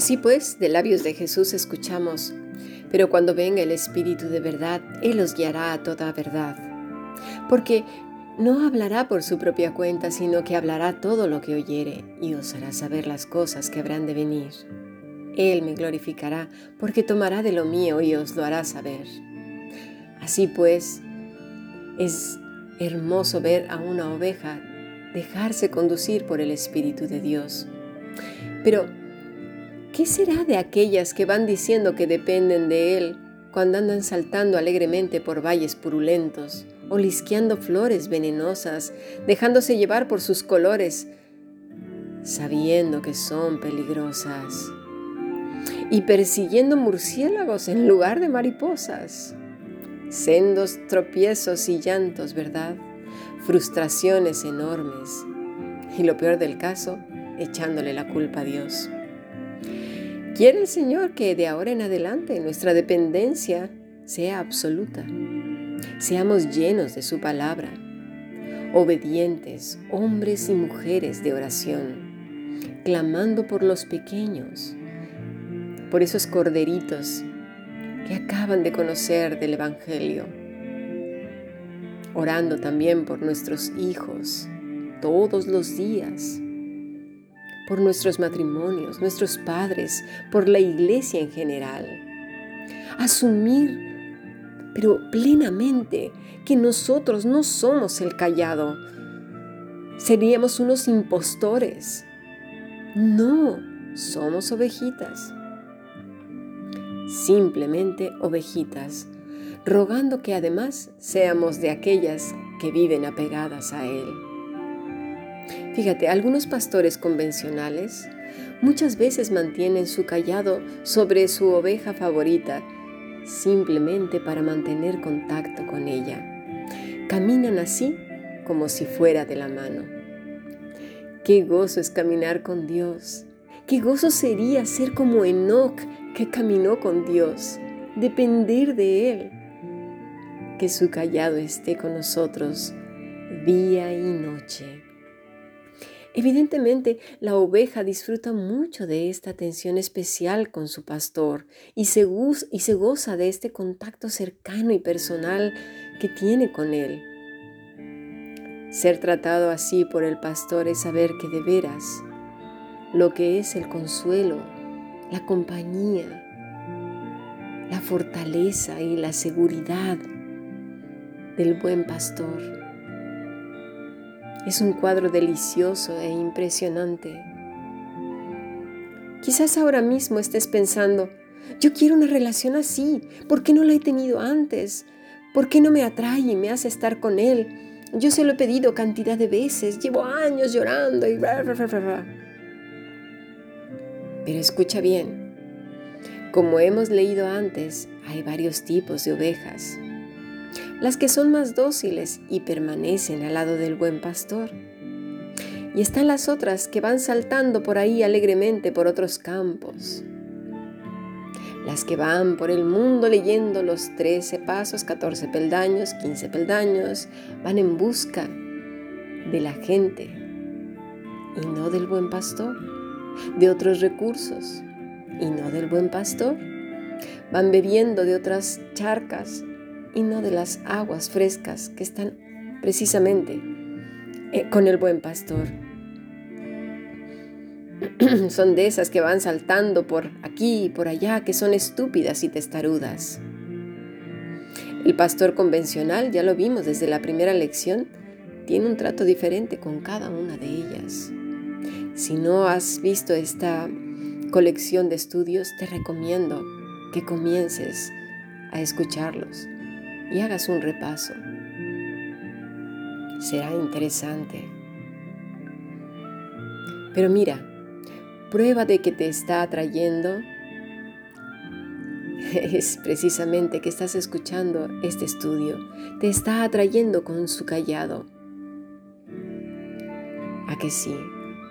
Así pues, de labios de Jesús escuchamos, pero cuando venga el Espíritu de verdad, Él os guiará a toda verdad. Porque no hablará por su propia cuenta, sino que hablará todo lo que oyere y os hará saber las cosas que habrán de venir. Él me glorificará, porque tomará de lo mío y os lo hará saber. Así pues, es hermoso ver a una oveja dejarse conducir por el Espíritu de Dios. Pero, ¿qué será de aquellas que van diciendo que dependen de Él cuando andan saltando alegremente por valles purulentos, o lisqueando flores venenosas, dejándose llevar por sus colores, sabiendo que son peligrosas? y persiguiendo murciélagos en lugar de mariposas. Sendos tropiezos y llantos, ¿verdad? Frustraciones enormes. Y lo peor del caso, echándole la culpa a Dios. Quiere el Señor que de ahora en adelante nuestra dependencia sea absoluta. Seamos llenos de su palabra, obedientes, hombres y mujeres de oración, clamando por los pequeños, por esos corderitos que acaban de conocer del Evangelio, orando también por nuestros hijos todos los días, por nuestros matrimonios, nuestros padres, por la iglesia en general. Asumir, pero plenamente, que nosotros no somos el callado. Seríamos unos impostores. No, somos ovejitas simplemente ovejitas, rogando que además seamos de aquellas que viven apegadas a Él. Fíjate, algunos pastores convencionales muchas veces mantienen su callado sobre su oveja favorita simplemente para mantener contacto con ella. Caminan así como si fuera de la mano. Qué gozo es caminar con Dios. Qué gozo sería ser como Enoch que caminó con Dios, depender de Él. Que su callado esté con nosotros día y noche. Evidentemente, la oveja disfruta mucho de esta atención especial con su pastor y se, goza de este contacto cercano y personal que tiene con él. Ser tratado así por el pastor es saber que de veras lo que es el consuelo la compañía, la fortaleza y la seguridad del buen pastor. Es un cuadro delicioso e impresionante. Quizás ahora mismo estés pensando, yo quiero una relación así, ¿por qué no la he tenido antes? ¿Por qué no me atrae y me hace estar con él? Yo se lo he pedido cantidad de veces, llevo años llorando y pero escucha bien, como hemos leído antes, hay varios tipos de ovejas. Las que son más dóciles y permanecen al lado del buen pastor. Y están las otras que van saltando por ahí alegremente por otros campos. Las que van por el mundo leyendo los 13 pasos, 14 peldaños, 15 peldaños, van en busca de la gente y no del buen pastor de otros recursos y no del buen pastor. Van bebiendo de otras charcas y no de las aguas frescas que están precisamente eh, con el buen pastor. son de esas que van saltando por aquí y por allá, que son estúpidas y testarudas. El pastor convencional, ya lo vimos desde la primera lección, tiene un trato diferente con cada una de ellas. Si no has visto esta colección de estudios, te recomiendo que comiences a escucharlos y hagas un repaso. Será interesante. Pero mira, prueba de que te está atrayendo es precisamente que estás escuchando este estudio. Te está atrayendo con su callado. ¿A que sí?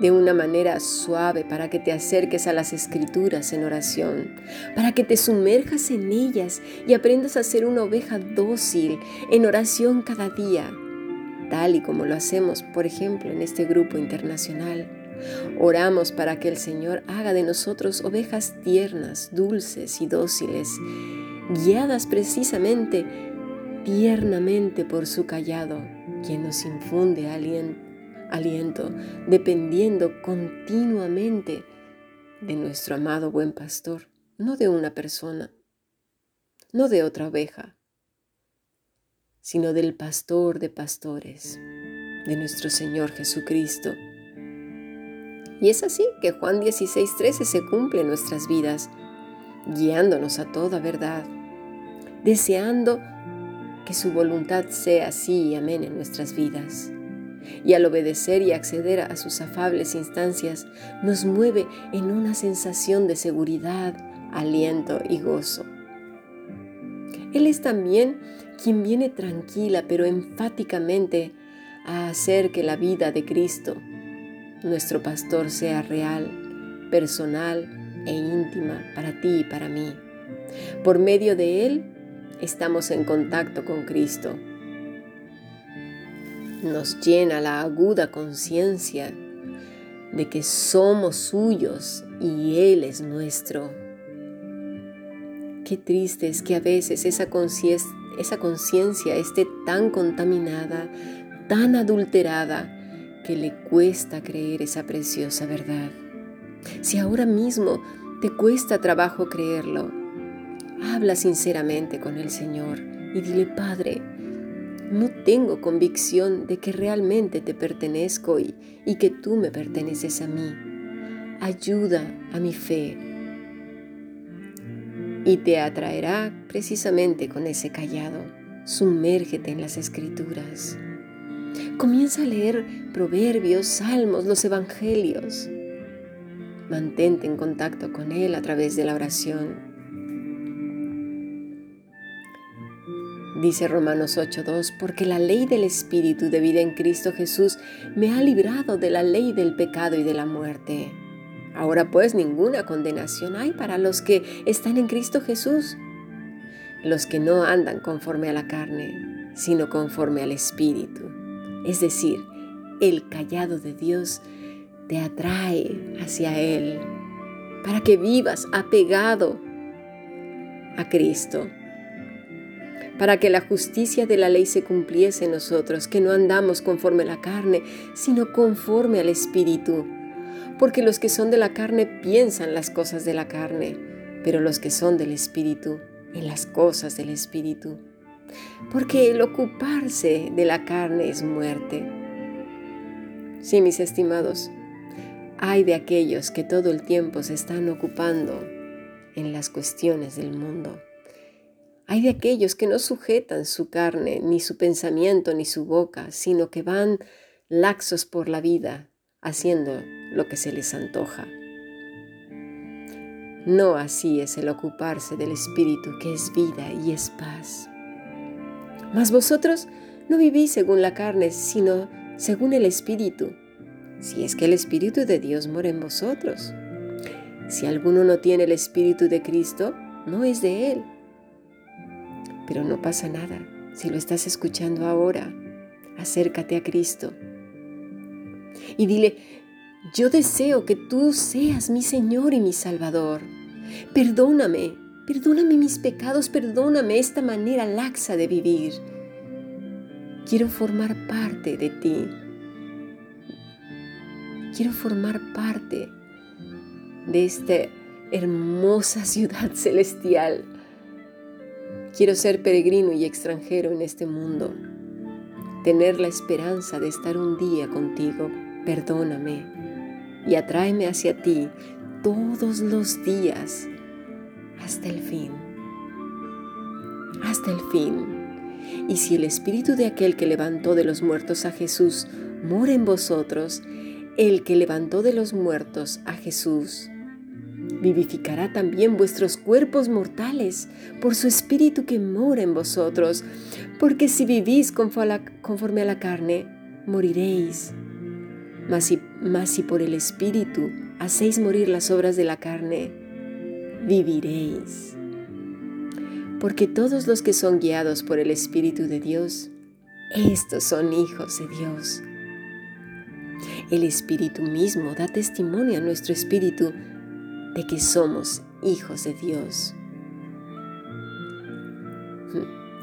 De una manera suave para que te acerques a las escrituras en oración, para que te sumerjas en ellas y aprendas a ser una oveja dócil en oración cada día, tal y como lo hacemos, por ejemplo, en este grupo internacional. Oramos para que el Señor haga de nosotros ovejas tiernas, dulces y dóciles, guiadas precisamente tiernamente por su callado, quien nos infunde aliento, dependiendo continuamente de nuestro amado buen pastor, no de una persona, no de otra oveja, sino del pastor de pastores, de nuestro Señor Jesucristo. Y es así que Juan 16:13 se cumple en nuestras vidas, guiándonos a toda verdad, deseando que su voluntad sea así y amén en nuestras vidas. Y al obedecer y acceder a sus afables instancias, nos mueve en una sensación de seguridad, aliento y gozo. Él es también quien viene tranquila pero enfáticamente a hacer que la vida de Cristo, nuestro pastor, sea real, personal e íntima para ti y para mí. Por medio de Él estamos en contacto con Cristo. Nos llena la aguda conciencia de que somos suyos y Él es nuestro. Qué triste es que a veces esa conciencia esté tan contaminada, tan adulterada, que le cuesta creer esa preciosa verdad. Si ahora mismo te cuesta trabajo creerlo, Habla sinceramente con el Señor y dile, Padre, no tengo convicción de que realmente te pertenezco y, que tú me perteneces a mí. Ayuda a mi fe y te atraerá precisamente con ese callado. Sumérgete en las escrituras. Comienza a leer proverbios, salmos, los evangelios. Mantente en contacto con Él a través de la oración. Dice Romanos 8:2, porque la ley del Espíritu de vida en Cristo Jesús me ha librado de la ley del pecado y de la muerte. Ahora pues ninguna condenación hay para los que están en Cristo Jesús, los que no andan conforme a la carne, sino conforme al Espíritu. Es decir, el callado de Dios te atrae hacia Él para que vivas apegado a Cristo para que la justicia de la ley se cumpliese en nosotros, que no andamos conforme a la carne, sino conforme al Espíritu. Porque los que son de la carne piensan las cosas de la carne, pero los que son del Espíritu, en las cosas del Espíritu. Porque el ocuparse de la carne es muerte. Sí, mis estimados, hay de aquellos que todo el tiempo se están ocupando en las cuestiones del mundo hay de aquellos que no sujetan su carne, ni su pensamiento, ni su boca, sino que van laxos por la vida, haciendo lo que se les antoja. No así es el ocuparse del Espíritu, que es vida y es paz. Mas vosotros no vivís según la carne, sino según el Espíritu, si es que el Espíritu de Dios mora en vosotros. Si alguno no tiene el Espíritu de Cristo, no es de él. Pero no pasa nada. Si lo estás escuchando ahora, acércate a Cristo y dile, yo deseo que tú seas mi Señor y mi Salvador. Perdóname, perdóname mis pecados, perdóname esta manera laxa de vivir. Quiero formar parte de ti. Quiero formar parte de esta hermosa ciudad celestial Quiero ser peregrino y extranjero en este mundo, tener la esperanza de estar un día contigo. Perdóname y atráeme hacia ti todos los días hasta el fin. Hasta el fin. Y si el espíritu de aquel que levantó de los muertos a Jesús mora en vosotros, el que levantó de los muertos a Jesús vivificará también vuestros cuerpos mortales por su espíritu que mora en vosotros, porque si vivís conforme a la carne, moriréis. Mas si, mas si por el espíritu hacéis morir las obras de la carne, viviréis. Porque todos los que son guiados por el Espíritu de Dios, estos son hijos de Dios. El Espíritu mismo da testimonio a nuestro espíritu de que somos hijos de Dios.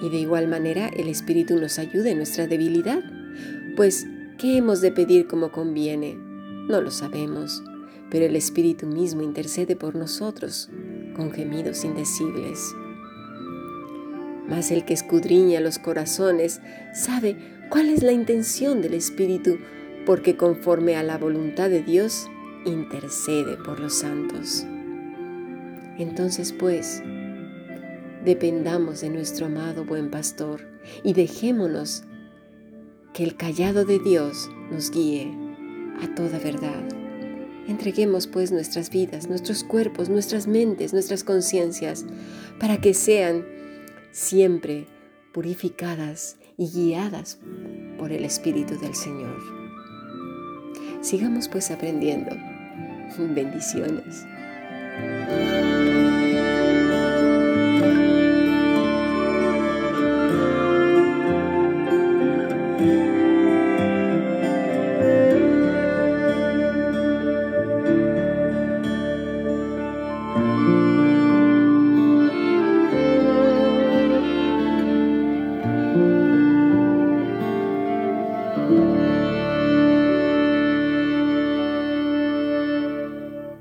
Y de igual manera el Espíritu nos ayuda en nuestra debilidad, pues ¿qué hemos de pedir como conviene? No lo sabemos, pero el Espíritu mismo intercede por nosotros con gemidos indecibles. Mas el que escudriña los corazones sabe cuál es la intención del Espíritu, porque conforme a la voluntad de Dios, intercede por los santos. Entonces pues, dependamos de nuestro amado buen pastor y dejémonos que el callado de Dios nos guíe a toda verdad. Entreguemos pues nuestras vidas, nuestros cuerpos, nuestras mentes, nuestras conciencias, para que sean siempre purificadas y guiadas por el Espíritu del Señor. Sigamos pues aprendiendo. Bendiciones.